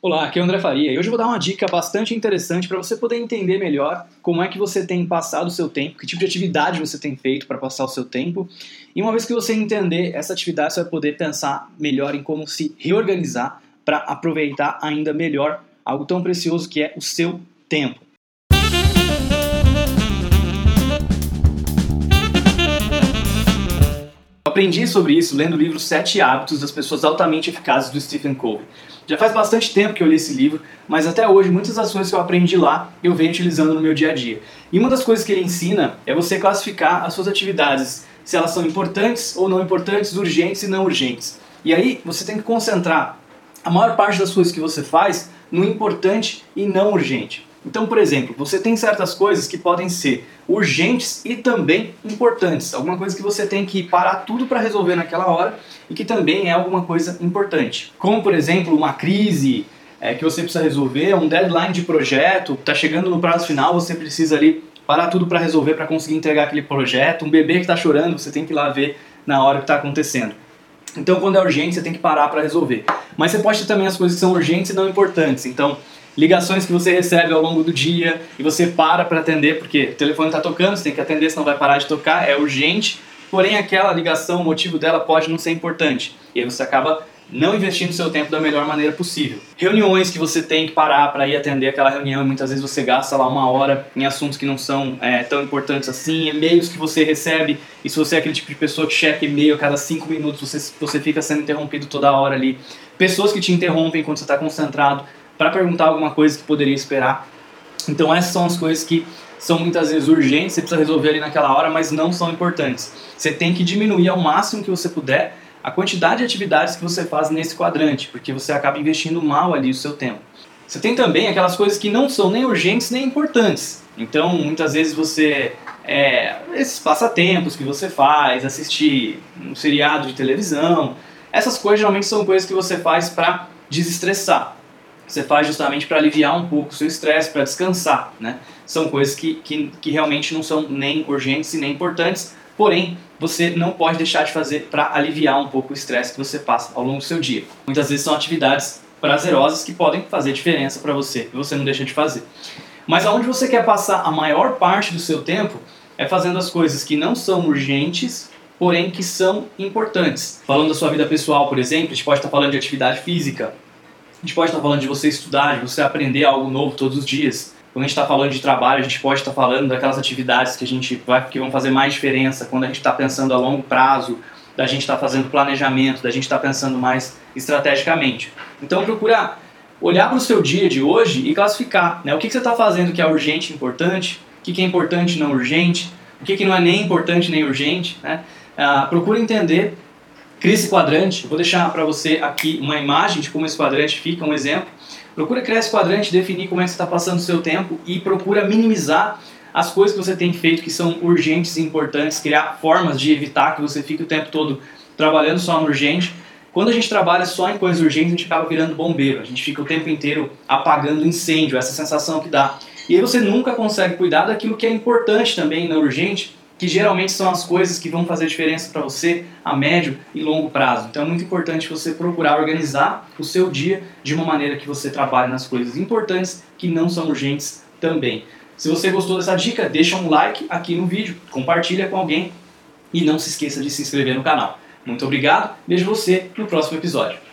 Olá, aqui é o André Faria e hoje eu vou dar uma dica bastante interessante para você poder entender melhor como é que você tem passado o seu tempo, que tipo de atividade você tem feito para passar o seu tempo. E uma vez que você entender essa atividade, você vai poder pensar melhor em como se reorganizar para aproveitar ainda melhor algo tão precioso que é o seu tempo. Aprendi sobre isso lendo o livro Sete Hábitos das Pessoas Altamente Eficazes do Stephen Covey. Já faz bastante tempo que eu li esse livro, mas até hoje muitas coisas que eu aprendi lá eu venho utilizando no meu dia a dia. E uma das coisas que ele ensina é você classificar as suas atividades, se elas são importantes ou não importantes, urgentes e não urgentes. E aí você tem que concentrar a maior parte das coisas que você faz no importante e não urgente. Então, por exemplo, você tem certas coisas que podem ser urgentes e também importantes. Alguma coisa que você tem que parar tudo para resolver naquela hora e que também é alguma coisa importante. Como, por exemplo, uma crise é, que você precisa resolver, um deadline de projeto, está chegando no prazo final, você precisa ali parar tudo para resolver para conseguir entregar aquele projeto. Um bebê que está chorando, você tem que ir lá ver na hora que está acontecendo. Então, quando é urgente, você tem que parar para resolver. Mas você pode ter também as coisas que são urgentes e não importantes. Então, ligações que você recebe ao longo do dia e você para para atender porque o telefone está tocando, você tem que atender, senão vai parar de tocar, é urgente. Porém, aquela ligação, o motivo dela pode não ser importante. E aí você acaba não investindo seu tempo da melhor maneira possível. Reuniões que você tem que parar para ir atender aquela reunião e muitas vezes você gasta lá uma hora em assuntos que não são é, tão importantes assim, e-mails que você recebe, e se você é aquele tipo de pessoa que checa e-mail a cada cinco minutos, você, você fica sendo interrompido toda hora ali. Pessoas que te interrompem quando você está concentrado para perguntar alguma coisa que poderia esperar. Então essas são as coisas que são muitas vezes urgentes, você precisa resolver ali naquela hora, mas não são importantes. Você tem que diminuir ao máximo que você puder a quantidade de atividades que você faz nesse quadrante, porque você acaba investindo mal ali o seu tempo. Você tem também aquelas coisas que não são nem urgentes nem importantes. Então, muitas vezes você é, esses passatempos que você faz, assistir um seriado de televisão, essas coisas geralmente são coisas que você faz para desestressar você faz justamente para aliviar um pouco o seu estresse, para descansar, né? São coisas que, que, que realmente não são nem urgentes e nem importantes, porém você não pode deixar de fazer para aliviar um pouco o estresse que você passa ao longo do seu dia. Muitas vezes são atividades prazerosas que podem fazer diferença para você e você não deixa de fazer. Mas aonde você quer passar a maior parte do seu tempo é fazendo as coisas que não são urgentes, porém que são importantes. Falando da sua vida pessoal, por exemplo, a gente pode estar falando de atividade física, a gente pode estar falando de você estudar, de você aprender algo novo todos os dias. Quando a gente está falando de trabalho, a gente pode estar falando daquelas atividades que a gente vai, que vão fazer mais diferença quando a gente está pensando a longo prazo, da gente estar tá fazendo planejamento, da gente estar tá pensando mais estrategicamente. Então procura olhar para o seu dia de hoje e classificar né? o que, que você está fazendo que é urgente e importante, o que, que é importante e não urgente, o que, que não é nem importante nem urgente. Né? Ah, procura entender Cria esse quadrante, vou deixar para você aqui uma imagem de como esse quadrante fica, um exemplo. Procura criar esse quadrante, definir como é que você está passando o seu tempo e procura minimizar as coisas que você tem feito que são urgentes e importantes, criar formas de evitar que você fique o tempo todo trabalhando só no urgente. Quando a gente trabalha só em coisas urgentes, a gente acaba virando bombeiro, a gente fica o tempo inteiro apagando incêndio, essa sensação que dá. E aí você nunca consegue cuidar daquilo que é importante também, não urgente, que geralmente são as coisas que vão fazer diferença para você a médio e longo prazo. Então é muito importante você procurar organizar o seu dia de uma maneira que você trabalhe nas coisas importantes que não são urgentes também. Se você gostou dessa dica, deixa um like aqui no vídeo, compartilha com alguém e não se esqueça de se inscrever no canal. Muito obrigado, vejo você no próximo episódio.